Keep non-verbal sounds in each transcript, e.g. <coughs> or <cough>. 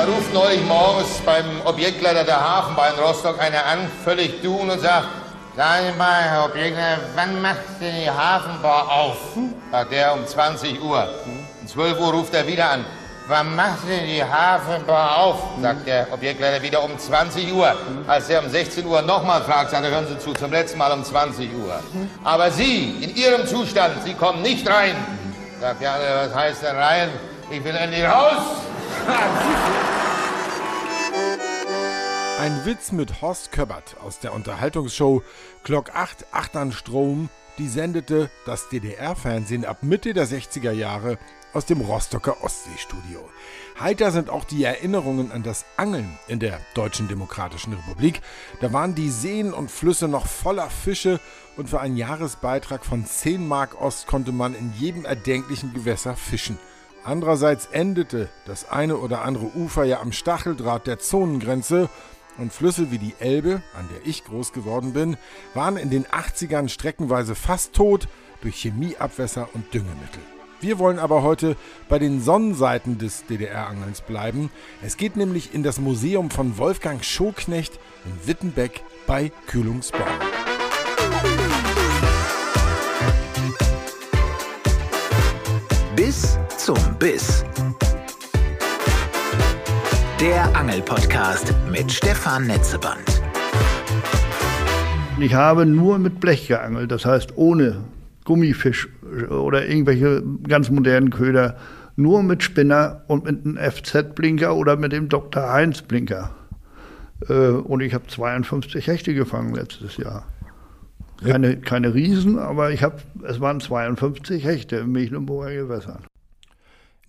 Da ruft neulich morgens beim Objektleiter der Hafenbahn Rostock einer an, völlig du und sagt, Sagen Sie mal, Herr Objektleiter, wann macht denn die Hafenbar auf? Sagt er um 20 Uhr. Um 12 Uhr ruft er wieder an. Wann macht denn die Hafenbar auf? Sagt der Objektleiter wieder um 20 Uhr. Als er um 16 Uhr nochmal fragt, sagt er, hören Sie zu, zum letzten Mal um 20 Uhr. Aber Sie, in Ihrem Zustand, Sie kommen nicht rein. Sagt der andere, was heißt denn rein? Ich will endlich raus. Ein Witz mit Horst Köbbert aus der Unterhaltungsshow Glock 8 Achternstrom, die sendete das DDR-Fernsehen ab Mitte der 60er Jahre aus dem Rostocker Ostseestudio. Heiter sind auch die Erinnerungen an das Angeln in der Deutschen Demokratischen Republik. Da waren die Seen und Flüsse noch voller Fische und für einen Jahresbeitrag von 10 Mark Ost konnte man in jedem erdenklichen Gewässer fischen. Andererseits endete das eine oder andere Ufer ja am Stacheldraht der Zonengrenze und Flüsse wie die Elbe, an der ich groß geworden bin, waren in den 80ern streckenweise fast tot durch Chemieabwässer und Düngemittel. Wir wollen aber heute bei den Sonnenseiten des DDR-Angelns bleiben. Es geht nämlich in das Museum von Wolfgang Schoknecht in Wittenbeck bei Kühlungsborn. Bis zum Biss der Angelpodcast mit Stefan Netzeband. Ich habe nur mit Blech geangelt, das heißt ohne Gummifisch oder irgendwelche ganz modernen Köder, nur mit Spinner und mit einem FZ-Blinker oder mit dem Dr. Heinz-Blinker. Äh, und ich habe 52 Hechte gefangen letztes Jahr. Keine, keine Riesen, aber ich habe, es waren 52 Hechte im Mecklenburger Gewässern.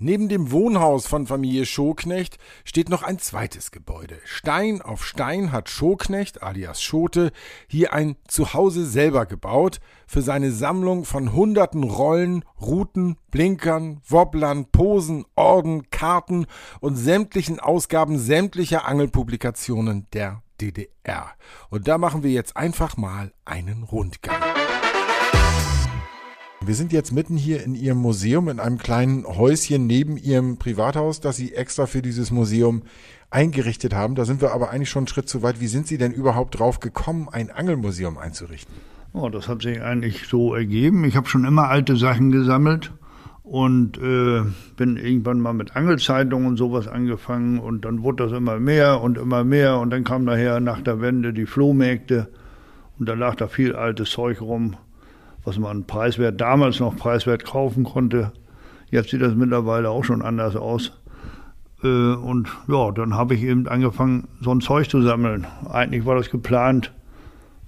Neben dem Wohnhaus von Familie Schoknecht steht noch ein zweites Gebäude. Stein auf Stein hat Schoknecht alias Schote hier ein Zuhause selber gebaut für seine Sammlung von hunderten Rollen, Routen, Blinkern, Wobblern, Posen, Orden, Karten und sämtlichen Ausgaben sämtlicher Angelpublikationen der DDR. Und da machen wir jetzt einfach mal einen Rundgang. Wir sind jetzt mitten hier in Ihrem Museum, in einem kleinen Häuschen neben Ihrem Privathaus, das Sie extra für dieses Museum eingerichtet haben. Da sind wir aber eigentlich schon einen Schritt zu weit. Wie sind Sie denn überhaupt drauf gekommen, ein Angelmuseum einzurichten? Oh, das hat sich eigentlich so ergeben. Ich habe schon immer alte Sachen gesammelt und äh, bin irgendwann mal mit Angelzeitungen und sowas angefangen und dann wurde das immer mehr und immer mehr und dann kam nachher nach der Wende die Flohmärkte und da lag da viel altes Zeug rum was man preiswert, damals noch preiswert kaufen konnte. Jetzt sieht das mittlerweile auch schon anders aus. Äh, und ja, dann habe ich eben angefangen, so ein Zeug zu sammeln. Eigentlich war das geplant,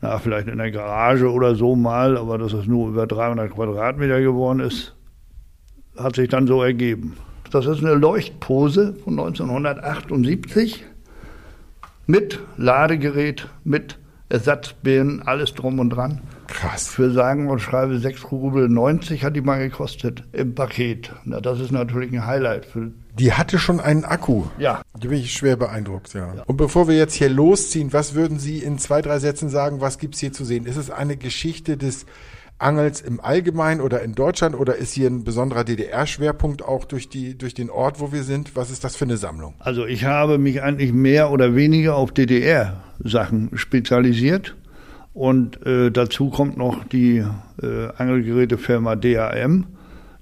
na, vielleicht in der Garage oder so mal, aber dass es nur über 300 Quadratmeter geworden ist, hat sich dann so ergeben. Das ist eine Leuchtpose von 1978 mit Ladegerät, mit Ersatzbirnen, alles drum und dran. Krass. Für sagen und schreibe 6 Rubel 90 hat die mal gekostet im Paket. Na, das ist natürlich ein Highlight. Für die hatte schon einen Akku. Ja. Da bin ich schwer beeindruckt, ja. ja. Und bevor wir jetzt hier losziehen, was würden Sie in zwei, drei Sätzen sagen, was gibt's hier zu sehen? Ist es eine Geschichte des Angels im Allgemeinen oder in Deutschland oder ist hier ein besonderer DDR-Schwerpunkt auch durch, die, durch den Ort, wo wir sind? Was ist das für eine Sammlung? Also ich habe mich eigentlich mehr oder weniger auf DDR-Sachen spezialisiert. Und äh, dazu kommt noch die äh, Angelgerätefirma DAM,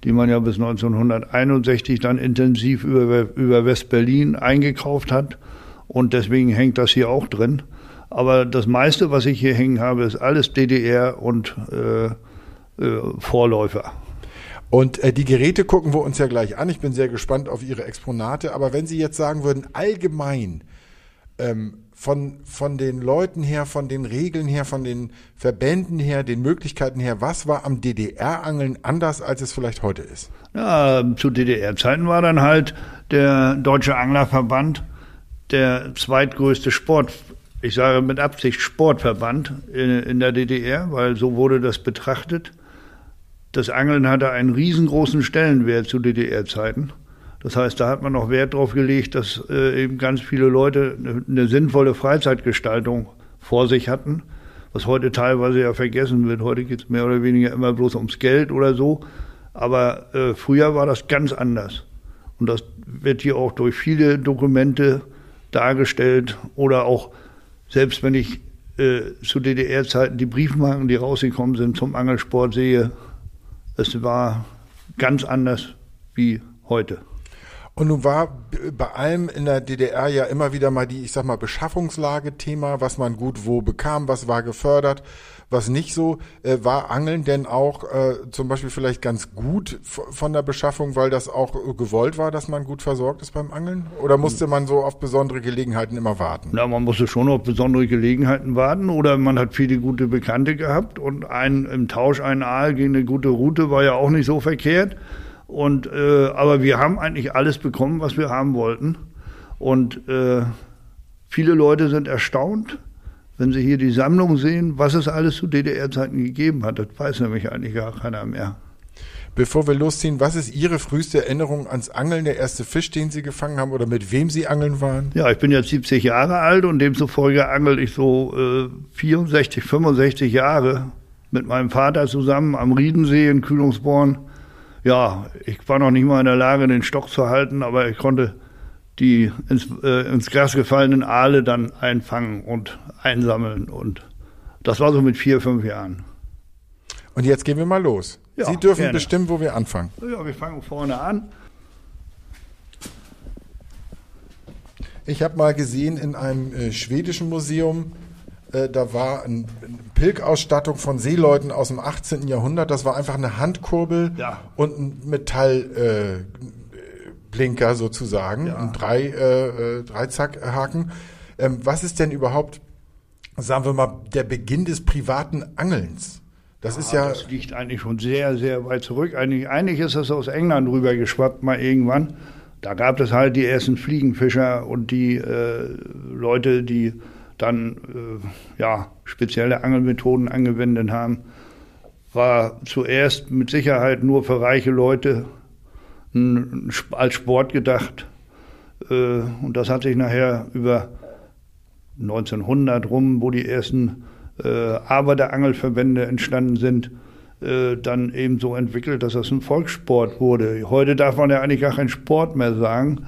die man ja bis 1961 dann intensiv über, über West-Berlin eingekauft hat. Und deswegen hängt das hier auch drin. Aber das meiste, was ich hier hängen habe, ist alles DDR und äh, äh, Vorläufer. Und äh, die Geräte gucken wir uns ja gleich an. Ich bin sehr gespannt auf Ihre Exponate. Aber wenn Sie jetzt sagen würden, allgemein, ähm, von, von den Leuten her, von den Regeln her, von den Verbänden her, den Möglichkeiten her, was war am DDR-Angeln anders, als es vielleicht heute ist? Ja, zu DDR-Zeiten war dann halt der Deutsche Anglerverband der zweitgrößte Sport, ich sage mit Absicht Sportverband in, in der DDR, weil so wurde das betrachtet. Das Angeln hatte einen riesengroßen Stellenwert zu DDR-Zeiten. Das heißt, da hat man noch Wert darauf gelegt, dass äh, eben ganz viele Leute eine, eine, sinnvolle Freizeitgestaltung vor sich hatten, was heute teilweise ja vergessen wird. Heute geht es mehr oder weniger immer bloß ums Geld oder so. Aber äh, früher war das ganz anders. Und das wird hier auch durch viele Dokumente dargestellt oder auch, selbst wenn ich äh, zu DDR-Zeiten die Briefmarken, die rausgekommen sind zum Angelsport sehe, es war ganz anders wie heute. Und nun war bei allem in der DDR ja immer wieder mal die, ich sag mal, Beschaffungslage Thema, was man gut wo bekam, was war gefördert, was nicht so. Äh, war Angeln denn auch äh, zum Beispiel vielleicht ganz gut von der Beschaffung, weil das auch gewollt war, dass man gut versorgt ist beim Angeln? Oder musste man so auf besondere Gelegenheiten immer warten? Na, man musste schon auf besondere Gelegenheiten warten oder man hat viele gute Bekannte gehabt und ein, im Tausch ein Aal gegen eine gute Route war ja auch nicht so verkehrt. Und, äh, aber wir haben eigentlich alles bekommen, was wir haben wollten. Und äh, viele Leute sind erstaunt, wenn sie hier die Sammlung sehen, was es alles zu DDR-Zeiten gegeben hat. Das weiß nämlich eigentlich gar keiner mehr. Bevor wir losziehen, was ist Ihre früheste Erinnerung ans Angeln, der erste Fisch, den Sie gefangen haben oder mit wem Sie angeln waren? Ja, ich bin jetzt 70 Jahre alt und demzufolge angel ich so äh, 64, 65 Jahre mit meinem Vater zusammen am Riedensee in Kühlungsborn ja, ich war noch nicht mal in der Lage, den Stock zu halten, aber ich konnte die ins, äh, ins Gras gefallenen Aale dann einfangen und einsammeln. Und das war so mit vier, fünf Jahren. Und jetzt gehen wir mal los. Ja, Sie dürfen gerne. bestimmen, wo wir anfangen. Ja, wir fangen vorne an. Ich habe mal gesehen in einem äh, schwedischen Museum, äh, da war eine Pilgausstattung von Seeleuten aus dem 18. Jahrhundert. Das war einfach eine Handkurbel ja. und ein Metallblinker äh, sozusagen, ja. ein drei, äh, äh, Dreizackhaken. Ähm, was ist denn überhaupt, sagen wir mal, der Beginn des privaten Angelns? Das ja, ist ja. Das liegt eigentlich schon sehr, sehr weit zurück. Eigentlich, eigentlich ist das aus England rübergeschwappt mal irgendwann. Da gab es halt die ersten Fliegenfischer und die äh, Leute, die dann äh, ja, spezielle Angelmethoden angewendet haben, war zuerst mit Sicherheit nur für reiche Leute als Sport gedacht. Äh, und das hat sich nachher über 1900 rum, wo die ersten äh, Arbeiterangelverbände entstanden sind, äh, dann eben so entwickelt, dass das ein Volkssport wurde. Heute darf man ja eigentlich gar keinen Sport mehr sagen.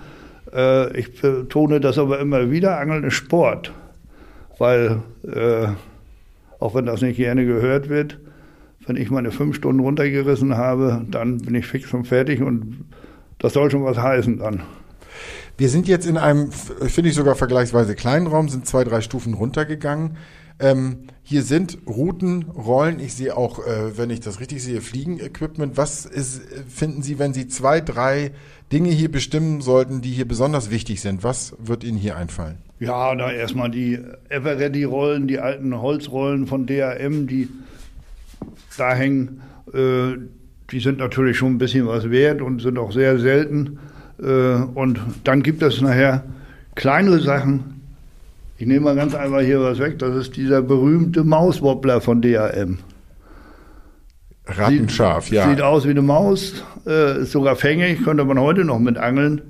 Äh, ich betone das aber immer wieder, Angeln ist Sport weil äh, auch wenn das nicht gerne gehört wird, wenn ich meine fünf Stunden runtergerissen habe, dann bin ich fix und fertig und das soll schon was heißen dann. Wir sind jetzt in einem, finde ich sogar vergleichsweise kleinen Raum, sind zwei, drei Stufen runtergegangen. Ähm, hier sind Routen, Rollen. Ich sehe auch, äh, wenn ich das richtig sehe, Fliegenequipment. Was ist, finden Sie, wenn Sie zwei, drei Dinge hier bestimmen sollten, die hier besonders wichtig sind? Was wird Ihnen hier einfallen? Ja, da erstmal die Everready-Rollen, die alten Holzrollen von DRM, die da hängen. Äh, die sind natürlich schon ein bisschen was wert und sind auch sehr selten. Äh, und dann gibt es nachher kleinere Sachen. Ich nehme mal ganz einfach hier was weg. Das ist dieser berühmte Mauswobbler von DRM. Rattenscharf, sieht, ja. Sieht aus wie eine Maus, äh, ist sogar fängig, könnte man heute noch mit angeln.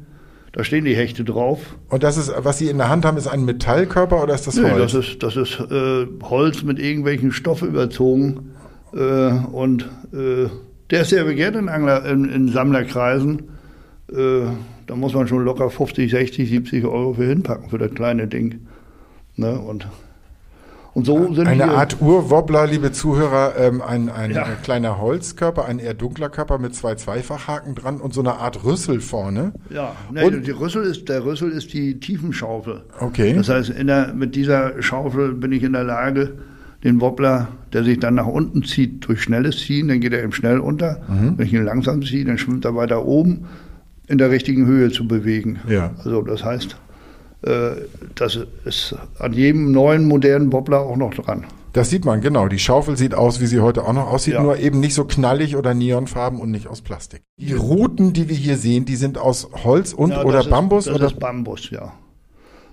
Da stehen die Hechte drauf. Und das ist, was Sie in der Hand haben, ist ein Metallkörper oder ist das Holz? Nee, das ist, das ist äh, Holz mit irgendwelchen Stoff überzogen. Äh, und äh, der ist sehr begehrt in, Angler, in, in Sammlerkreisen. Äh, da muss man schon locker 50, 60, 70 Euro für hinpacken, für das kleine Ding. Ne? Und und so sind Eine Art Urwobbler, liebe Zuhörer, ähm, ein, ein ja. kleiner Holzkörper, ein eher dunkler Körper mit zwei Zweifachhaken dran und so eine Art Rüssel vorne. Ja, nee, und die Rüssel ist, der Rüssel ist die Tiefenschaufel. Okay. Das heißt, der, mit dieser Schaufel bin ich in der Lage, den Wobbler, der sich dann nach unten zieht, durch schnelles Ziehen, dann geht er eben schnell unter. Mhm. Wenn ich ihn langsam ziehe, dann schwimmt er weiter oben in der richtigen Höhe zu bewegen. Ja. Also das heißt, äh, das ist an jedem neuen modernen Wobbler auch noch dran. Das sieht man, genau. Die Schaufel sieht aus, wie sie heute auch noch aussieht, ja. nur eben nicht so knallig oder neonfarben und nicht aus Plastik. Die Routen, die wir hier sehen, die sind aus Holz und ja, oder ist, Bambus? Das oder? ist Bambus, ja.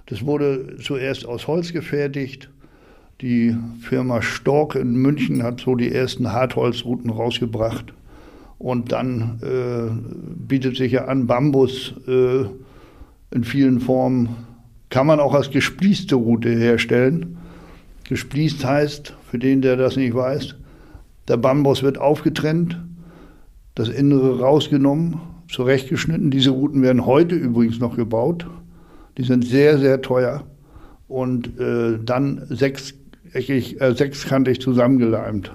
Das wurde zuerst aus Holz gefertigt. Die Firma Stork in München hat so die ersten Hartholzrouten rausgebracht. Und dann äh, bietet sich ja an, Bambus äh, in vielen Formen kann man auch als gespließte Route herstellen. Gespließt heißt, für den, der das nicht weiß, der Bambus wird aufgetrennt, das Innere rausgenommen, zurechtgeschnitten. Diese Routen werden heute übrigens noch gebaut. Die sind sehr, sehr teuer und äh, dann sechseckig, äh, sechskantig zusammengeleimt.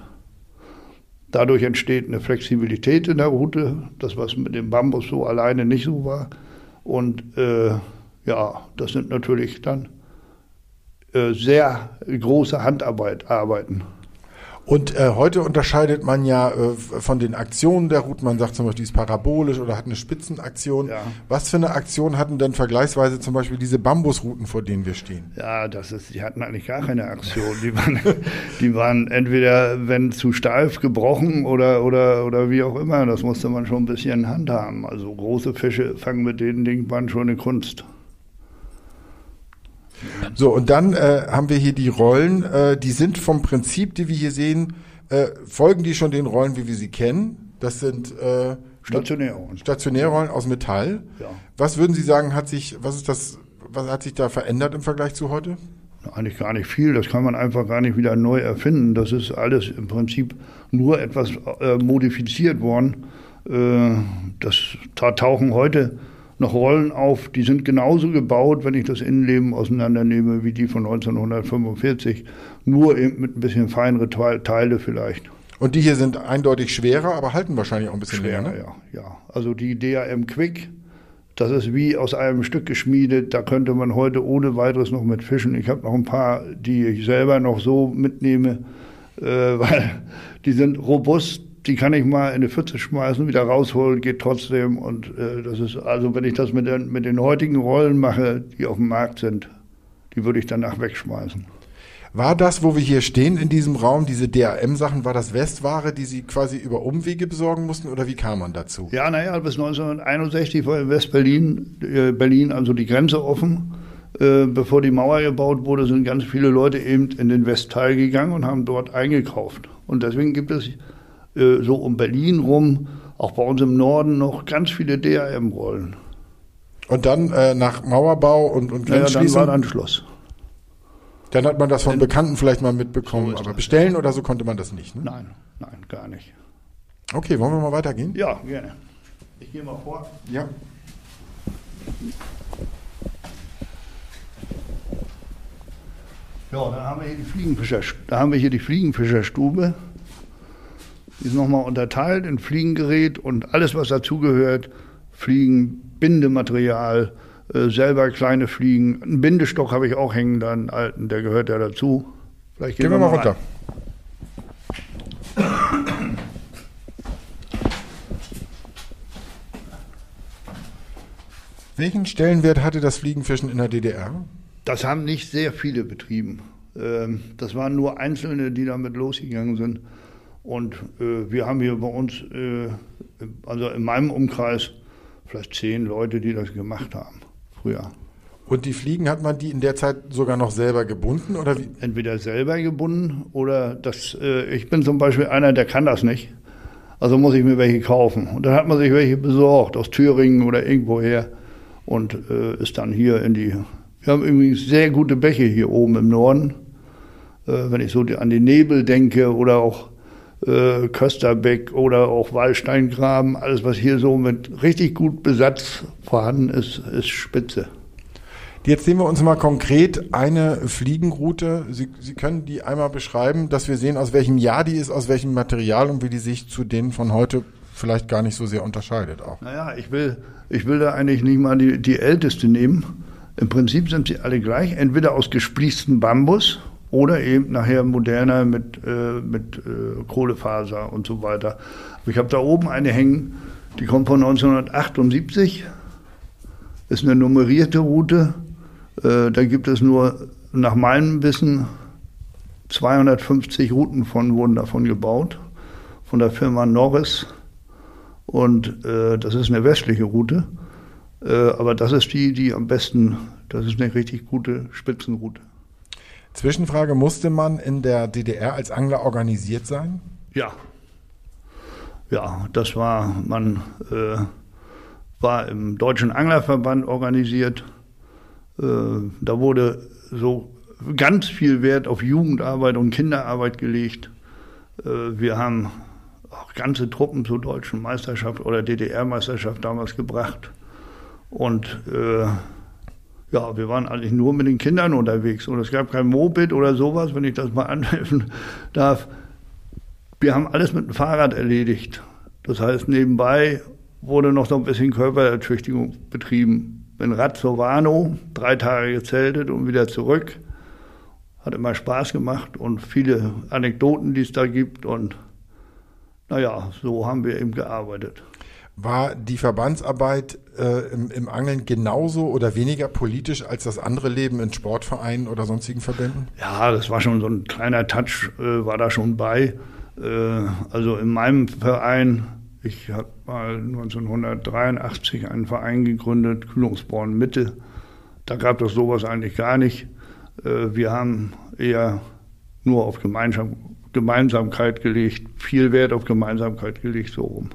Dadurch entsteht eine Flexibilität in der Route, das was mit dem Bambus so alleine nicht so war. Und äh, ja, das sind natürlich dann äh, sehr große Handarbeit, Arbeiten. Und äh, heute unterscheidet man ja äh, von den Aktionen der Route, man sagt zum Beispiel, die ist parabolisch oder hat eine Spitzenaktion. Ja. Was für eine Aktion hatten denn vergleichsweise zum Beispiel diese Bambusrouten, vor denen wir stehen? Ja, das ist, die hatten eigentlich gar keine Aktion. Die waren, <laughs> die waren entweder, wenn zu steif, gebrochen oder, oder, oder wie auch immer. Das musste man schon ein bisschen handhaben. Also große Fische fangen mit den Dingen waren schon eine Kunst. So, und dann äh, haben wir hier die Rollen, äh, die sind vom Prinzip, die wir hier sehen, äh, folgen die schon den Rollen, wie wir sie kennen. Das sind äh, Stationärrollen. Stationärrollen aus Metall. Ja. Was würden Sie sagen, hat sich, was ist das, was hat sich da verändert im Vergleich zu heute? Eigentlich gar nicht viel, das kann man einfach gar nicht wieder neu erfinden. Das ist alles im Prinzip nur etwas äh, modifiziert worden. Äh, das, da tauchen heute noch Rollen auf, die sind genauso gebaut, wenn ich das Innenleben auseinandernehme, wie die von 1945. Nur eben mit ein bisschen feinere Teile vielleicht. Und die hier sind eindeutig schwerer, aber halten wahrscheinlich auch ein bisschen Schwerer, länger. Ne? ja, ja. Also die DAM Quick, das ist wie aus einem Stück geschmiedet. Da könnte man heute ohne weiteres noch mit fischen. Ich habe noch ein paar, die ich selber noch so mitnehme, äh, <laughs> weil die sind robust. Die kann ich mal in eine Pfütze schmeißen, wieder rausholen, geht trotzdem. Und äh, das ist, also wenn ich das mit den, mit den heutigen Rollen mache, die auf dem Markt sind, die würde ich danach wegschmeißen. War das, wo wir hier stehen in diesem Raum, diese DRM-Sachen, war das Westware, die Sie quasi über Umwege besorgen mussten oder wie kam man dazu? Ja, naja, bis 1961 war in West-Berlin, äh, Berlin also die Grenze offen. Äh, bevor die Mauer gebaut wurde, sind ganz viele Leute eben in den Westteil gegangen und haben dort eingekauft. Und deswegen gibt es äh, so um Berlin rum, auch bei uns im Norden, noch ganz viele DRM-Rollen. Und dann äh, nach Mauerbau und, und Naja, dann Grenzschließung, war dann, dann Schluss. hat man das von Bekannten vielleicht mal mitbekommen, So aber das. bestellen oder so konnte man das nicht. Ne? Nein, nein, gar nicht. Okay, wollen wir mal weitergehen? Ja, gerne. Ich gehe mal vor. Ja. Ja, dann haben wir hier die Fliegenfischer, da haben wir hier die Fliegenfischerstube. Die ist nochmal unterteilt in Fliegengerät und alles, was dazugehört. Fliegen, Bindematerial, äh, selber kleine Fliegen. Einen Bindestock habe ich auch hängen, da einen alten, der gehört ja dazu. Vielleicht Gehen wir mal runter. rein. Welchen Stellenwert hatte das Fliegenfischen in der DDR? Das haben nicht sehr viele betrieben. Ähm, Das waren nur Einzelne, die damit losgegangen sind. Und äh, wir haben hier bei uns, äh, also in meinem Umkreis, vielleicht zehn Leute, die das gemacht haben früher. Und die Fliegen hat man die in der Zeit sogar noch selber gebunden oder wie? Entweder selber gebunden oder das, äh, ich bin zum Beispiel einer, der kann das nicht. Also muss ich mir welche kaufen. Und dann hat man sich welche besorgt, aus Thüringen oder irgendwoher. Und äh, ist dann hier in die. Wir haben übrigens sehr gute Bäche hier oben im Norden. Äh, wenn ich so die, an den Nebel denke oder auch äh, Kösterbeck oder auch Wallsteingraben, alles was hier so mit richtig gut Besatz vorhanden ist, ist spitze. Jetzt sehen wir uns mal konkret eine Fliegenroute. Sie, Sie können die einmal beschreiben, dass wir sehen, aus welchem Jahr die ist, aus welchem Material und wie die sich zu denen von heute vielleicht gar nicht so sehr unterscheidet auch. Naja, ich will, ich will da eigentlich nicht mal die, die älteste nehmen. Im Prinzip sind sie alle gleich, entweder aus gespließtem Bambus oder eben nachher moderner mit, äh, mit äh, Kohlefaser und so weiter. Ich habe da oben eine hängen, die kommt von 1978, ist eine nummerierte Route. Äh, da gibt es nur nach meinem Wissen 250 Routen von wurden davon gebaut, von der Firma Norris. Und äh, das ist eine westliche Route. Äh, aber das ist die, die am besten, das ist eine richtig gute Spitzenroute. Zwischenfrage, musste man in der DDR als Angler organisiert sein? Ja. Ja, das war, man äh, war im Deutschen Anglerverband organisiert. Äh, da wurde so ganz viel Wert auf Jugendarbeit und Kinderarbeit gelegt. Äh, wir haben auch ganze Truppen zur deutschen Meisterschaft oder DDR-Meisterschaft damals gebracht. Und äh, ja, wir waren eigentlich nur mit den Kindern unterwegs und es gab kein Moped oder sowas, wenn ich das mal <laughs> anhelfen darf. Wir haben alles mit dem Fahrrad erledigt. Das heißt, nebenbei wurde noch so ein bisschen Körperertüchtigung betrieben. Zur Warnow, drei Tage gezeltet und wieder zurück. Hat immer Spaß gemacht und viele Anekdoten, die es da gibt. Und naja, so haben wir eben gearbeitet. War die Verbandsarbeit äh, im, im, Angeln genauso oder weniger politisch als das andere Leben in Sportvereinen oder sonstigen Verbänden? Ja, das war schon so ein kleiner Touch, äh, war da schon bei. Äh, also in meinem Verein, ich habe mal 1983 einen Verein gegründet, Kühlungsborn Mitte. Da gab es sowas eigentlich gar nicht. Äh, wir haben eher nur auf Gemeinsam Gemeinsamkeit gelegt, viel Wert auf Gemeinsamkeit gelegt, so rum.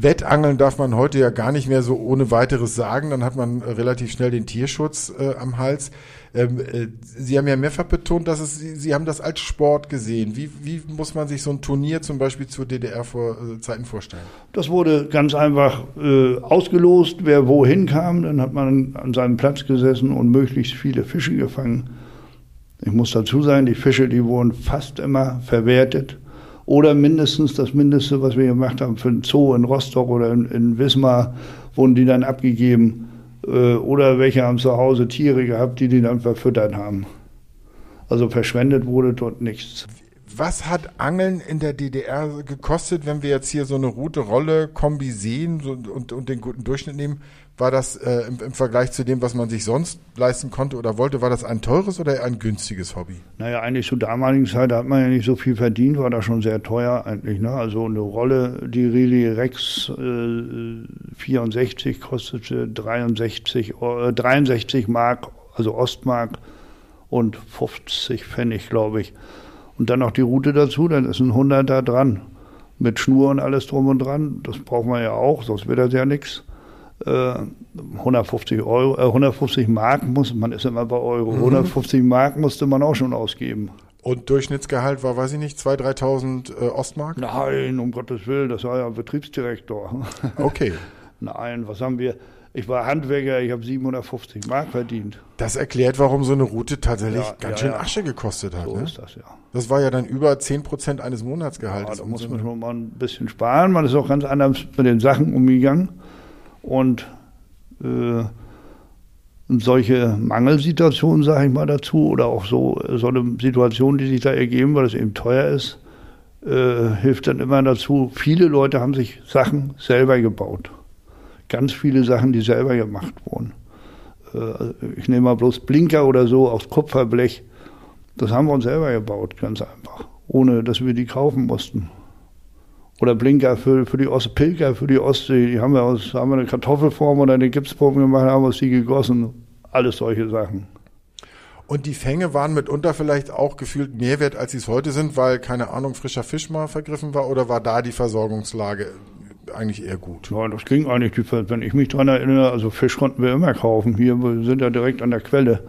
Wettangeln darf man heute ja gar nicht mehr so ohne weiteres sagen. Dann hat man äh, relativ schnell den Tierschutz äh, am Hals. Ähm, äh, Sie haben ja mehrfach betont, dass es, Sie haben das als Sport gesehen. Wie, wie muss man sich so ein Turnier zum Beispiel zur DDR-Zeiten äh, vorstellen? Das wurde ganz einfach äh, ausgelost, wer wohin kam. Dann hat man an seinem Platz gesessen und möglichst viele Fische gefangen. Ich muss dazu sagen, die Fische, die wurden fast immer verwertet oder mindestens das Mindeste, was wir gemacht haben für den Zoo in Rostock oder in, in Wismar, wurden die dann abgegeben. Äh, oder welche haben zu Hause Tiere gehabt, die die dann verfüttert haben. Also verschwendet wurde dort nichts. Was hat Angeln in der DDR gekostet, wenn wir jetzt hier so eine Route Rolle Kombi sehen und, und den guten Durchschnitt nehmen? War das äh, im, im, Vergleich zu dem, was man sich sonst leisten konnte oder wollte, war das ein teures oder ein günstiges Hobby? Naja, eigentlich zur damaligen Zeit hat man ja nicht so viel verdient, war das schon sehr teuer eigentlich. Ne? Also eine Rolle, die Rili Rex äh, 64 kostete 63, äh, 63 Mark, also Ostmark und 50 Pfennig, glaube ich. Und dann noch die Route dazu, dann ist ein Hunderter dran. Mit Schnur und alles drum und dran. Das braucht man ja auch, sonst wird das ja nichts. 150 äh, Euro, äh, 150 Mark muss, man ist immer bei Euro, mhm. 150 Mark musste man auch schon ausgeben. Und Durchschnittsgehalt war, weiß ich nicht, 2.000, 3.000 äh, Ostmark? Nein, um Gottes Willen, das war ja Betriebsdirektor. Okay. <laughs> Nein, was haben wir? Ich war Handwerker, ich habe 750 Mark verdient. Das erklärt, warum so eine Route tatsächlich ja, ganz ja, schön Asche gekostet hat. So ne? ist das, ja. Das war ja dann über 10 Prozent eines Monatsgehaltes. Ja, da muss man schon mal ein bisschen sparen. Man ist auch ganz anders mit den Sachen umgegangen. Und äh, solche Mangelsituationen, sage ich mal dazu, oder auch so, so eine Situation, die sich da ergeben, weil es eben teuer ist, äh, hilft dann immer dazu. Viele Leute haben sich Sachen selber gebaut. Ganz viele Sachen, die selber gemacht wurden. Äh, ich nehme mal bloß Blinker oder so aus Kupferblech. Das haben wir uns selber gebaut, ganz einfach. Ohne dass wir die kaufen mussten. Oder Blinker für, für die Ost Pilker für die Ostsee. Die haben wir aus, haben wir eine Kartoffelform oder eine Gipsform gemacht, haben aus die gegossen. Alles solche Sachen. Und die Fänge waren mitunter vielleicht auch gefühlt mehr wert, als sie es heute sind, weil, keine Ahnung, frischer Fisch mal vergriffen war? Oder war da die Versorgungslage eigentlich eher gut? Ja, das ging eigentlich. Wenn ich mich daran erinnere, also Fisch konnten wir immer kaufen. Hier wir sind ja direkt an der Quelle.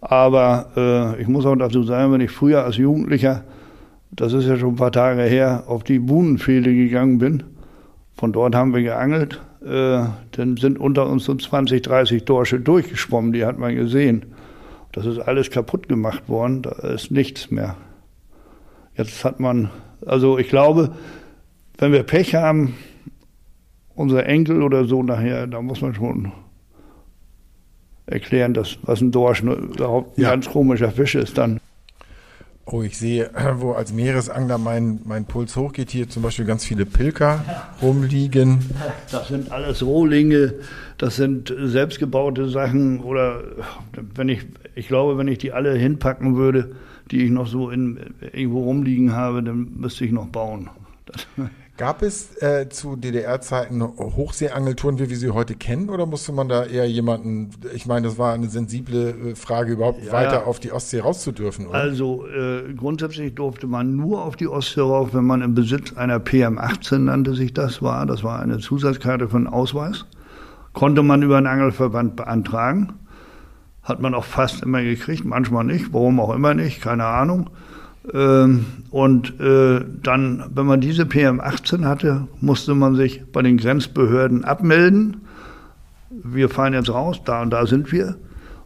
Aber äh, ich muss auch dazu sagen, wenn ich früher als Jugendlicher das ist ja schon ein paar Tage her, auf die Buhnenfehle gegangen bin. Von dort haben wir geangelt. Äh, dann sind unter uns so 20, 30 Dorsche durchgeschwommen, die hat man gesehen. Das ist alles kaputt gemacht worden, da ist nichts mehr. Jetzt hat man, also ich glaube, wenn wir Pech haben, unser Enkel oder so nachher, da muss man schon erklären, dass, was ein Dorsch überhaupt ein ja. ganz komischer Fisch ist dann. Oh, ich sehe, <clears throat> wo als Meeresangler mein, mein Puls hochgeht, hier zum Beispiel ganz viele Pilker rumliegen. Das sind alles Rohlinge, das sind selbstgebaute Sachen oder wenn ich, ich glaube, wenn ich die alle hinpacken würde, die ich noch so in, irgendwo rumliegen habe, dann müsste ich noch bauen. <laughs> Gab es äh, zu DDR-Zeiten Hochseeangeltouren, wie wir sie heute kennen, oder musste man da eher jemanden, ich meine, das war eine sensible äh, Frage, überhaupt ja, weiter ja. auf die Ostsee rauszudürfen, oder? Also äh, grundsätzlich durfte man nur auf die Ostsee rauf, wenn man im Besitz einer PM18 nannte sich das war. Das war eine Zusatzkarte für einen Ausweis. Konnte man über einen Angelverband beantragen. Hat man auch fast immer gekriegt, manchmal nicht, warum auch immer nicht, keine Ahnung. Ähm, und äh, dann, wenn man diese PM18 hatte, musste man sich bei den Grenzbehörden abmelden. Wir fahren jetzt raus, da und da sind wir.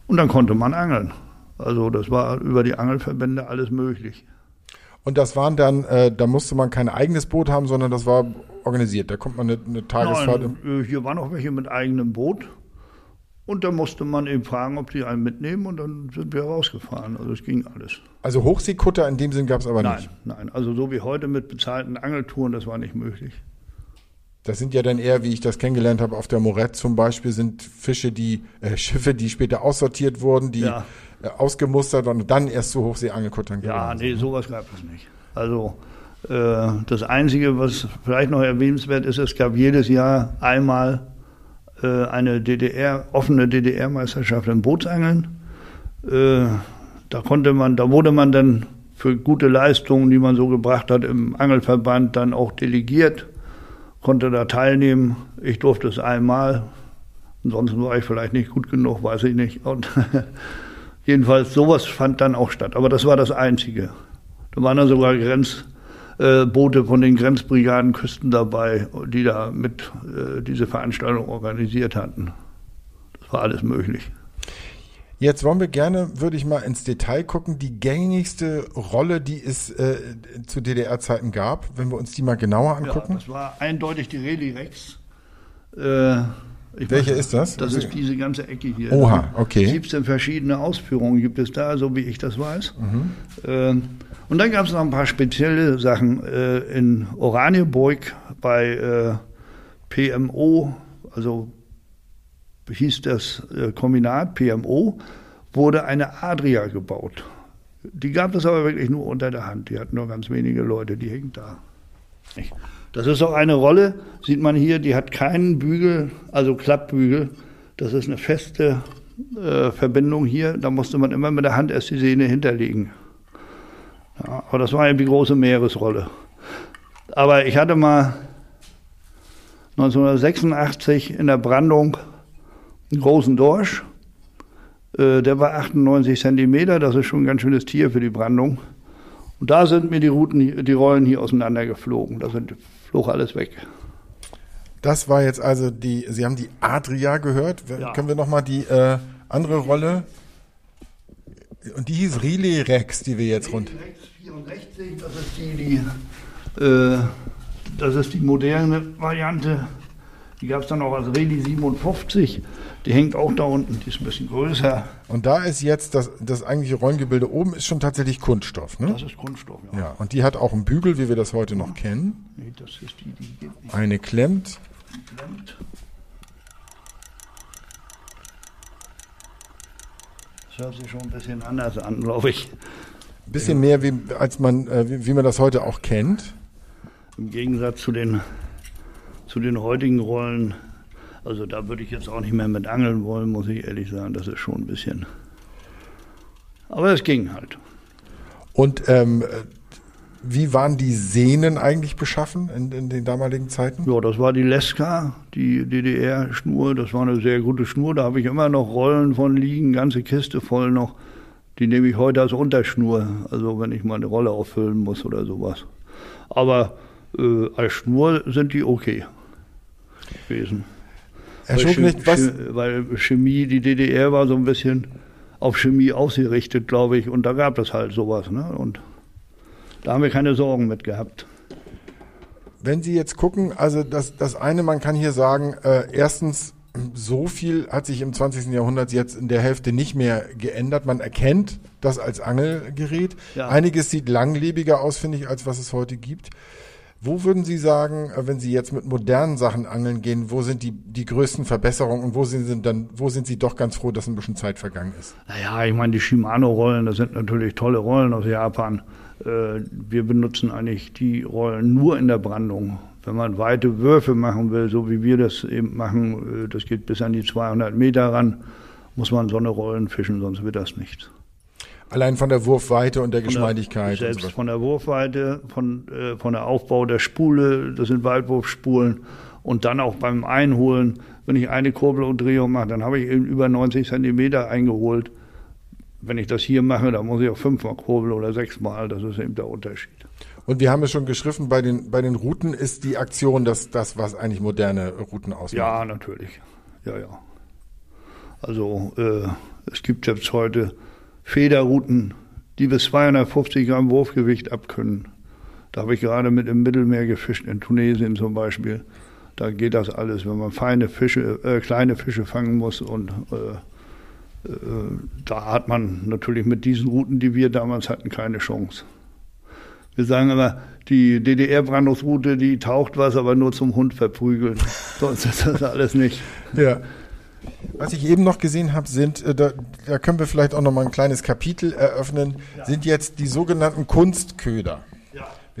Und dann konnte man angeln. Also das war über die Angelverbände alles möglich. Und das waren dann, äh, da musste man kein eigenes Boot haben, sondern das war organisiert. Da kommt man eine, eine Tagesfahrt. Nein, äh, hier waren auch welche mit eigenem Boot. Und da musste man eben fragen, ob die einen mitnehmen und dann sind wir rausgefahren. Also es ging alles. Also Hochseekutter in dem Sinn gab es aber nein, nicht? Nein, also so wie heute mit bezahlten Angeltouren, das war nicht möglich. Das sind ja dann eher, wie ich das kennengelernt habe, auf der Moret zum Beispiel, sind Fische, die, äh, Schiffe, die später aussortiert wurden, die ja. äh, ausgemustert und dann erst zu Hochseeangelkuttern Ja, nee, sowas gab es nicht. Also äh, das Einzige, was vielleicht noch erwähnenswert ist, es gab jedes Jahr einmal äh, eine DDR, offene DDR-Meisterschaft im Bootsangeln. Äh, da konnte man, da wurde man dann für gute Leistungen, die man so gebracht hat, im Angelverband dann auch delegiert konnte da teilnehmen. Ich durfte es einmal. Ansonsten war ich vielleicht nicht gut genug, weiß ich nicht. Und <laughs> jedenfalls sowas fand dann auch statt. Aber das war das Einzige. Da waren dann sogar Grenzboote äh, von den Grenzbrigadenküsten dabei, die da mit äh, diese Veranstaltung organisiert hatten. Das war alles möglich. Jetzt wollen wir gerne, würde ich mal ins Detail gucken, die gängigste Rolle, die es äh, zu DDR-Zeiten gab, wenn wir uns die mal genauer angucken. Ja, das war eindeutig die Relirex. Äh, Welche weiß, ist das? Das ist diese ganze Ecke hier. Oha, okay. 17 verschiedene Ausführungen gibt es da, so wie ich das weiß. Mhm. Äh, und dann gab es noch ein paar spezielle Sachen äh, in Oranienburg bei äh, PMO, also hieß das äh, Kombinat PMO, wurde eine Adria gebaut. Die gab es aber wirklich nur unter der Hand. Die hatten nur ganz wenige Leute, die hängt da. Das ist auch eine Rolle, sieht man hier, die hat keinen Bügel, also Klappbügel. Das ist eine feste äh, Verbindung hier. Da musste man immer mit der Hand erst die Sehne hinterlegen. Ja, aber das war eben die große Meeresrolle. Aber ich hatte mal 1986 in der Brandung einen großen Dorsch. Äh, der war 98 Zentimeter, das ist schon ein ganz schönes Tier für die Brandung. Und da sind mir die Routen, die Rollen hier auseinandergeflogen. Da sind, flog alles weg. Das war jetzt also die, Sie haben die Adria gehört. Ja. Können wir nochmal die äh, andere Rolle? Und die hieß Relay Rex, die wir jetzt rund. Rex 64, das ist die, die äh, das ist die moderne Variante. Die gab es dann auch als Reli 57. Die hängt auch da unten, die ist ein bisschen größer. Und da ist jetzt das, das eigentliche Rollengebilde oben ist schon tatsächlich Kunststoff, ne? Das ist Kunststoff, ja. Ja, und die hat auch einen Bügel, wie wir das heute noch kennen. Nee, das ist die, die geht nicht. Eine klemmt. Klemmt. Das hört sich schon ein bisschen anders an, glaube ich. Ein bisschen mehr, wie, als man, äh, wie, wie man das heute auch kennt. Im Gegensatz zu den, zu den heutigen Rollen also da würde ich jetzt auch nicht mehr mit angeln wollen, muss ich ehrlich sagen. Das ist schon ein bisschen. Aber es ging halt. Und ähm, wie waren die Sehnen eigentlich beschaffen in, in, den damaligen Zeiten? Ja, das war die Leska, die DDR-Schnur. Das war eine sehr gute Schnur. Da habe ich immer noch Rollen von liegen, ganze Kiste voll noch. Die nehme ich heute als Unterschnur, also wenn ich mal eine Rolle auffüllen muss oder sowas. Aber äh, als Schnur sind die okay gewesen. Herr Schubknecht, was? Weil Chemie, die DDR war so ein bisschen auf Chemie ausgerichtet, glaube ich. Und da gab es halt sowas. Ne? Und da haben wir keine Sorgen mit gehabt. Wenn Sie jetzt gucken, also das, das eine, man kann hier sagen, äh, erstens, so viel hat sich im 20. Jahrhundert jetzt in der Hälfte nicht mehr geändert. Man erkennt das als Angelgerät. Ja. Einiges sieht langlebiger aus, finde ich, als was es heute gibt. Wo würden Sie sagen, äh, wenn Sie jetzt mit modernen Sachen angeln gehen, wo sind die, die größten Verbesserungen und wo sind Sie dann, wo sind Sie doch ganz froh, dass ein bisschen Zeit vergangen ist? Naja, ich meine, die Shimano-Rollen, das sind natürlich tolle Rollen aus Japan. Äh, wir benutzen eigentlich die Rollen nur in der Brandung. Wenn man weite Würfe machen will, so wie wir das eben machen, äh, das geht bis an die 200 Meter ran, muss man so eine Rollen fischen, sonst wird das nichts. Allein von der Wurfweite und der Geschmeidigkeit. Der, selbst so von der Wurfweite, von, äh, von der Aufbau der Spule, das sind Waldwurfspulen. Und dann auch beim Einholen, wenn ich eine Kurbelumdrehung mache, dann habe ich eben über 90 Zentimeter eingeholt. wenn ich das hier mache, dann muss ich auch fünfmal kurbeln oder sechsmal. Das ist eben der Unterschied. Und wir haben es schon geschriffen, bei den, bei den Routen ist die Aktion das, das, was eigentlich moderne Routen ausmacht. Ja, natürlich. Ja, ja. Also äh, es gibt jetzt heute Federrouten, die bis 250 Gramm Wurfgewicht abkönnen. Da habe ich gerade mit im Mittelmeer gefischt, in Tunesien zum Beispiel. Da geht das alles, wenn man feine Fische, äh, kleine Fische fangen muss. Und äh, äh, da hat man natürlich mit diesen Routen, die wir damals hatten, keine Chance. Wir sagen immer, die DDR-Brandungsroute, die taucht was, aber nur zum Hund verprügeln. <laughs> Sonst ist das alles nicht. Ja. Was ich eben noch gesehen habe, sind, äh, da, da können wir vielleicht auch noch mal ein kleines Kapitel eröffnen, ja. sind jetzt die sogenannten Kunstköder.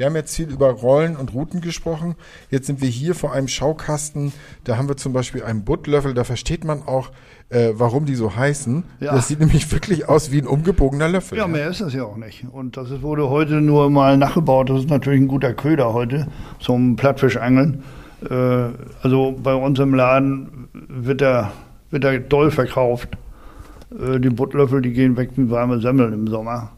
Wir haben jetzt viel über Rollen und Routen gesprochen. Jetzt sind wir hier vor einem Schaukasten. Da haben wir zum Beispiel einen Buttlöffel. Da versteht man auch, äh, warum die so heißen. Ja. Das sieht nämlich wirklich aus wie ein umgebogener Löffel. Ja, mehr ist das ja auch nicht. Und das ist, wurde heute nur mal nachgebaut. Das ist natürlich ein guter Köder heute zum Plattfischangeln. Äh, also bei uns im Laden wird der, wird der doll verkauft. Äh, die Buttlöffel, die gehen weg wie warme Semmeln im Sommer.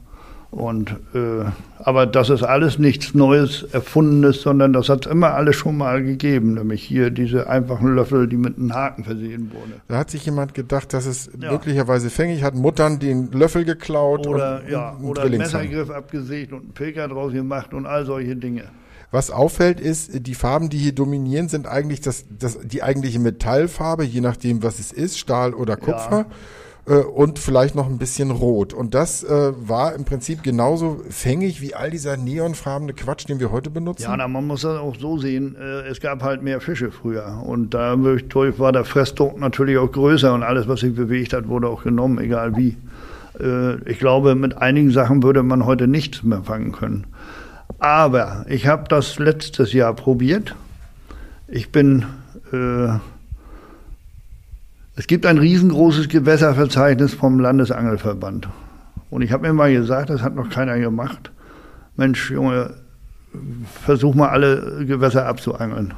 Und, äh, aber das ist alles nichts Neues, Erfundenes, sondern das hat es immer alles schon mal gegeben. Nämlich hier diese einfachen Löffel, die mit einem Haken versehen wurden. Da hat sich jemand gedacht, dass es ja. möglicherweise fängig hat. Muttern den Löffel geklaut oder, und, ja, und oder einen Messergriff abgesägt und einen Pilger draus gemacht und all solche Dinge. Was auffällt ist, die Farben, die hier dominieren, sind eigentlich das, das, die eigentliche Metallfarbe, je nachdem, was es ist, Stahl oder Kupfer. Ja äh, und vielleicht noch ein bisschen rot. Und das äh, war im Prinzip genauso fängig wie all dieser neonfarbene Quatsch, den wir heute benutzen. Ja, na, man muss das auch so sehen. Äh, es gab halt mehr Fische früher. Und da war der Fressdruck natürlich auch größer und alles, was sich bewegt hat, wurde auch genommen, egal wie. Äh, ich glaube, mit einigen Sachen würde man heute nichts mehr fangen können. Aber ich habe das letztes Jahr probiert. Ich bin äh, es gibt ein riesengroßes Gewässerverzeichnis vom Landesangelverband. Und ich habe mir mal gesagt, das hat noch keiner gemacht. Mensch, Junge, versuch mal alle Gewässer abzuangeln.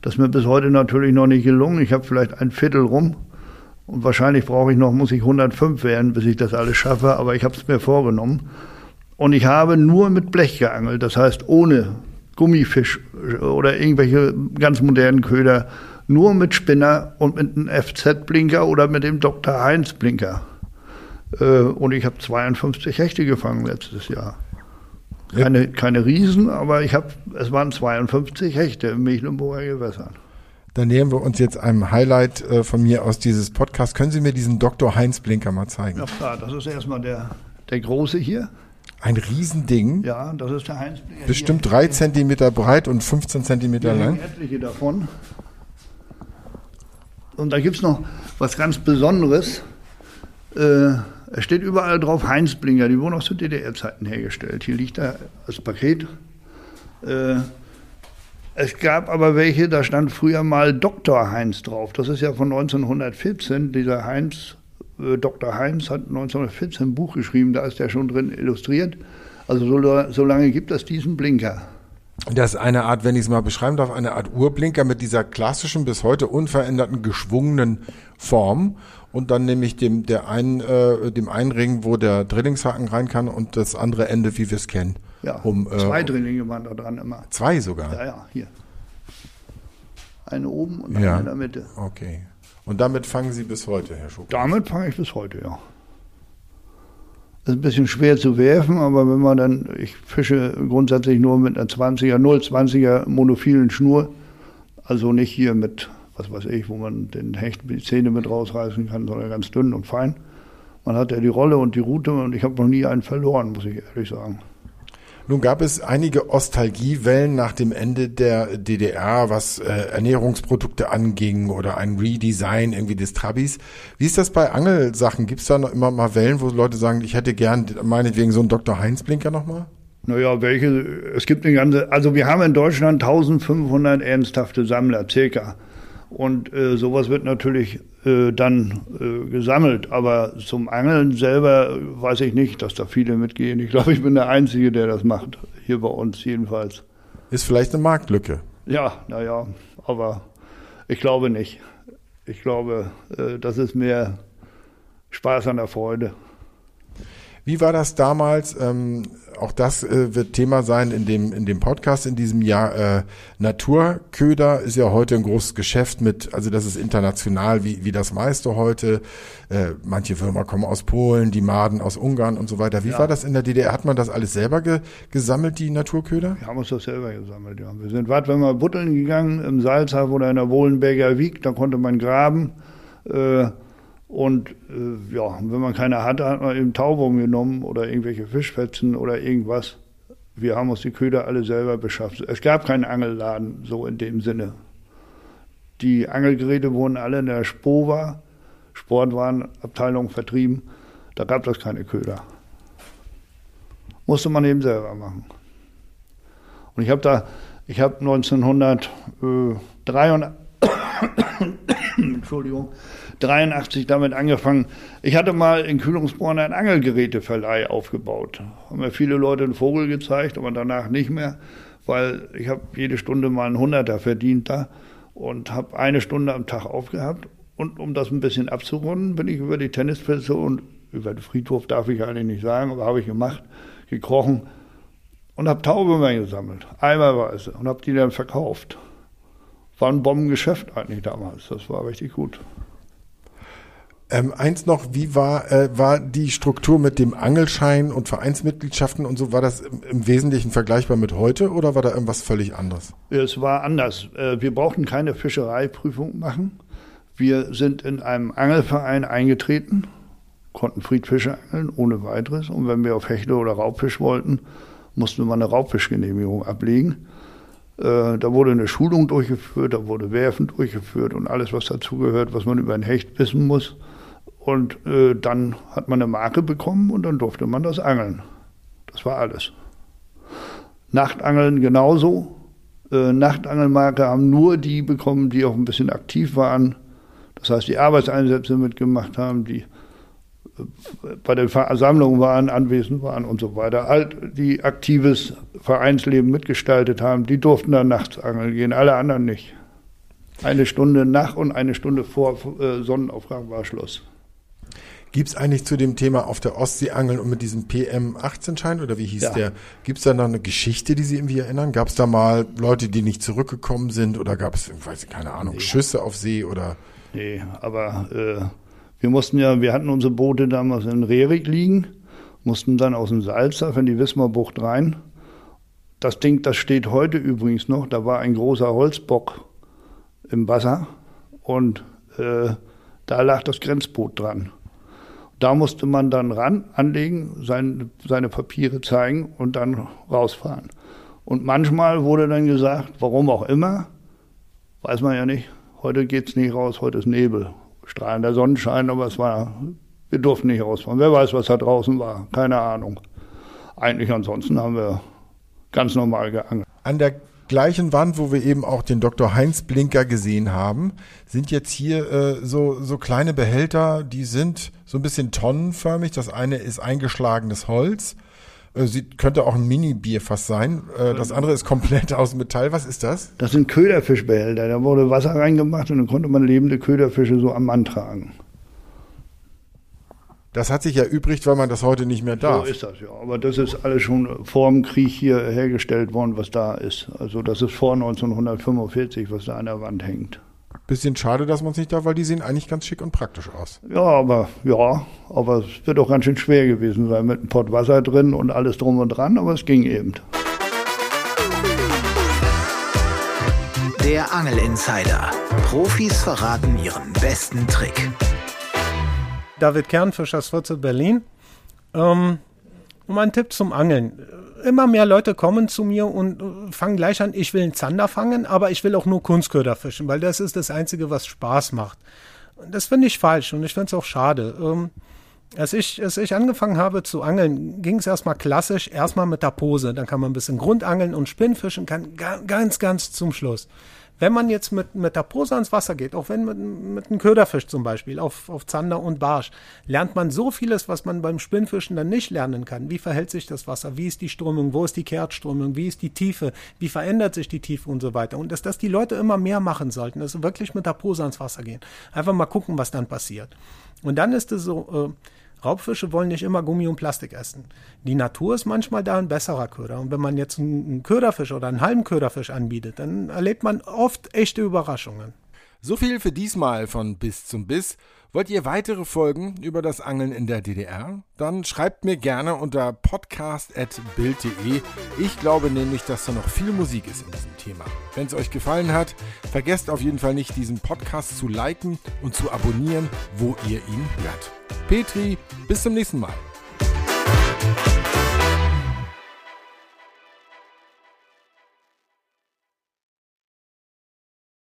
Das ist mir bis heute natürlich noch nicht gelungen. Ich habe vielleicht ein Viertel rum. Und wahrscheinlich brauche ich noch, muss ich 105 werden, bis ich das alles schaffe. Aber ich habe es mir vorgenommen. Und ich habe nur mit Blech geangelt. Das heißt, ohne Gummifisch oder irgendwelche ganz modernen Köder nur mit Spinner und mit einem FZ-Blinker oder mit dem Dr. Heinz-Blinker. Äh, und ich habe 52 Hechte gefangen letztes Jahr. Keine, ja. keine Riesen, aber ich habe, es waren 52 Hechte im Mecklenburger Gewässern. Dann nähern wir uns jetzt einem Highlight äh, von mir aus dieses Podcasts. Können Sie mir diesen Dr. Heinz Blinker mal zeigen? Ja klar, das ist erstmal der, der große hier. Ein Riesending. Ja, das ist der Heinz Blinker. Bestimmt drei Zentimeter breit und 15 Zentimeter lang. etliche davon. Und da gibt es noch was ganz Besonderes. Äh, es steht überall drauf Heinz Blinger, die wurden auch zu DDR-Zeiten hergestellt. Hier liegt er als Paket. Äh, es gab aber welche, da stand früher mal Dr. Heinz drauf. Das ist ja von 1914. Dieser Heinz, äh, Dr. Heinz hat 1914 ein Buch geschrieben, da ist der schon drin illustriert. Also so, so lange gibt es diesen Blinker. Das ist eine Art, wenn ich es mal beschreiben darf, eine Art Urblinker mit dieser klassischen, bis heute unveränderten, geschwungenen Form. Und dann nämlich dem, der einen, äh, dem einen Ring, wo der Drillingshaken rein kann und das andere Ende, wie wir es kennen. Ja, um, äh, zwei Drillinge waren da dran immer. Zwei sogar? Ja, ja, hier. Eine oben und eine ja. in der Mitte. Okay. Und damit fangen Sie bis heute, Herr Schuck? Damit fange ich bis heute, ja. Das ist ein bisschen schwer zu werfen, aber wenn man dann, ich fische grundsätzlich nur mit einer 20er, 0,20er monophilen Schnur, also nicht hier mit, was weiß ich, wo man den Hecht die Zähne mit rausreißen kann, sondern ganz dünn und fein. Man hat ja die Rolle und die Route und ich habe noch nie einen verloren, muss ich ehrlich sagen. Nun gab es einige Ostalgiewellen nach dem Ende der DDR, was äh, Ernährungsprodukte anging oder ein Redesign irgendwie des Trabis. Wie ist das bei Angelsachen? Gibt es da noch immer mal Wellen, wo Leute sagen, ich hätte gern meinetwegen so einen Dr. Heinz Blinker nochmal? Naja, welche, es gibt eine ganze, also wir haben in Deutschland 1500 ernsthafte Sammler, circa. Und äh, sowas wird natürlich äh, dann äh, gesammelt. Aber zum Angeln selber weiß ich nicht, dass da viele mitgehen. Ich glaube, ich bin der Einzige, der das macht. Hier bei uns jedenfalls. Ist vielleicht eine Marktlücke. Ja, naja, aber ich glaube nicht. Ich glaube, äh, das ist mehr Spaß an der Freude. Wie war das damals? Ähm, auch das äh, wird Thema sein in dem, in dem Podcast in diesem Jahr. Äh, Naturköder ist ja heute ein großes Geschäft mit, also das ist international wie, wie das meiste heute. Äh, manche Würmer kommen aus Polen, die Maden aus Ungarn und so weiter. Wie ja. war das in der DDR? Hat man das alles selber ge gesammelt, die Naturköder? Wir haben uns das selber gesammelt, ja. Wir sind weit, wenn wir butteln gegangen im Salzhafen oder in der Wohlenberger Wieg, da konnte man graben. Äh, und äh, ja, wenn man keine hatte, hat man eben Taubung genommen oder irgendwelche Fischfetzen oder irgendwas. Wir haben uns die Köder alle selber beschafft. Es gab keinen Angelladen, so in dem Sinne. Die Angelgeräte wurden alle in der Spova, Sportwarenabteilung vertrieben. Da gab es keine Köder. Musste man eben selber machen. Und ich habe da, ich habe 1983, <coughs> Entschuldigung, 83 damit angefangen. Ich hatte mal in Kühlungsborn einen Angelgeräteverleih aufgebaut. Haben mir viele Leute einen Vogel gezeigt, aber danach nicht mehr, weil ich habe jede Stunde mal einen Hunderter verdient da und habe eine Stunde am Tag aufgehabt. Und um das ein bisschen abzurunden, bin ich über die Tennisplätze und über den Friedhof darf ich eigentlich nicht sagen, aber habe ich gemacht, gekrochen und habe Taube mehr gesammelt, eimerweise, und habe die dann verkauft. War ein Bombengeschäft eigentlich damals, das war richtig gut. Ähm, eins noch, wie war, äh, war die Struktur mit dem Angelschein und Vereinsmitgliedschaften und so, war das im, im, Wesentlichen vergleichbar mit heute oder war da irgendwas völlig anderes? Es war anders. Äh, wir brauchten keine Fischereiprüfung machen. Wir sind in einem Angelverein eingetreten, konnten Friedfische angeln ohne weiteres. Und wenn wir auf Hechte oder Raubfisch wollten, mussten wir eine Raubfischgenehmigung ablegen. Äh, da wurde eine Schulung durchgeführt, da wurde Werfen durchgeführt und alles, was dazugehört, was man über ein Hecht wissen muss. Und äh, dann hat man eine Marke bekommen und dann durfte man das angeln. Das war alles. Nachtangeln genauso. Äh, Nachtangelmarke haben nur die bekommen, die auch ein bisschen aktiv waren. Das heißt, die Arbeitseinsätze mitgemacht haben, die äh, bei der Versammlung waren, anwesend waren und so weiter. Halt, die aktives Vereinsleben mitgestaltet haben, die durften dann nachts angeln gehen, alle anderen nicht. Eine Stunde nach und eine Stunde vor äh, Sonnenaufgang war Schluss. Gibt es eigentlich zu dem Thema auf der Ostsee angeln und mit diesem PM18-Schein oder wie hieß ja. der, gibt es da noch eine Geschichte, die Sie irgendwie erinnern? Gab es da mal Leute, die nicht zurückgekommen sind oder gab es, weiß ich, keine Ahnung, nee. Schüsse auf See oder? Nee, aber äh, wir mussten ja, wir hatten unsere Boote damals in Rerik liegen, mussten dann aus dem Salzach in die Wismarbucht rein. Das Ding, das steht heute übrigens noch, da war ein großer Holzbock im Wasser und äh, da lag das Grenzboot dran. Da musste man dann ran, anlegen, sein, seine Papiere zeigen und dann rausfahren. Und manchmal wurde dann gesagt, warum auch immer, weiß man ja nicht, heute geht's nicht raus, heute ist Nebel, strahlender Sonnenschein, aber es war, wir durften nicht rausfahren. Wer weiß, was da draußen war, keine Ahnung. Eigentlich ansonsten haben wir ganz normal geangelt. An der gleichen Wand, wo wir eben auch den Dr. Heinz Blinker gesehen haben, sind jetzt hier äh, so, so kleine Behälter, die sind so ein bisschen tonnenförmig. Das eine ist eingeschlagenes Holz. Äh, sieht, könnte auch ein Mini-Bierfass sein. Äh, das andere ist komplett <laughs> aus Metall. Was ist das? Das sind Köderfischbehälter. Da wurde Wasser reingemacht und dann konnte man lebende Köderfische so am Mann tragen. Das hat sich ja übrig, weil man das heute nicht mehr darf. So ist das, ja. Aber das ist alles schon vor dem Krieg hier hergestellt worden, was da ist. Also das ist vor 1945, was da an der Wand hängt. Bisschen schade, dass man es nicht darf, weil die sehen eigentlich ganz schick und praktisch aus. Ja, aber ja, aber es wird auch ganz schön schwer gewesen sein mit einem Pott Wasser drin und alles drum und dran, aber es ging eben. Der Angel Insider. Profis verraten ihren besten Trick. David Kernfischer aus Fürze Berlin. Ähm, mein Tipp zum Angeln. Immer mehr Leute kommen zu mir und äh, fangen gleich an, ich will einen Zander fangen, aber ich will auch nur Kunstköder fischen, weil das ist das Einzige, was Spaß macht. Das finde ich falsch und ich finde es auch schade. Ähm, als ich, als ich angefangen habe zu angeln, ging es erstmal klassisch, erstmal mit der Pose. Dann kann man ein bisschen Grundangeln und Spinnfischen, kann ganz, ganz zum Schluss. Wenn man jetzt mit, mit der Pose ans Wasser geht, auch wenn mit, mit einem Köderfisch zum Beispiel auf, auf Zander und Barsch, lernt man so vieles, was man beim Spinnfischen dann nicht lernen kann. Wie verhält sich das Wasser? Wie ist die Strömung? Wo ist die Kehrtströmung? Wie ist die Tiefe? Wie verändert sich die Tiefe und so weiter? Und dass das die Leute immer mehr machen sollten, also wirklich mit der Pose ans Wasser gehen. Einfach mal gucken, was dann passiert. Und dann ist es so, äh, Raubfische wollen nicht immer Gummi und Plastik essen. Die Natur ist manchmal da ein besserer Köder. Und wenn man jetzt einen Köderfisch oder einen halben Köderfisch anbietet, dann erlebt man oft echte Überraschungen. So viel für diesmal von Bis zum Biss. Wollt ihr weitere Folgen über das Angeln in der DDR? Dann schreibt mir gerne unter podcast.bild.de. Ich glaube nämlich, dass da noch viel Musik ist in diesem Thema. Wenn es euch gefallen hat, vergesst auf jeden Fall nicht, diesen Podcast zu liken und zu abonnieren, wo ihr ihn hört. Petri, bis zum nächsten Mal.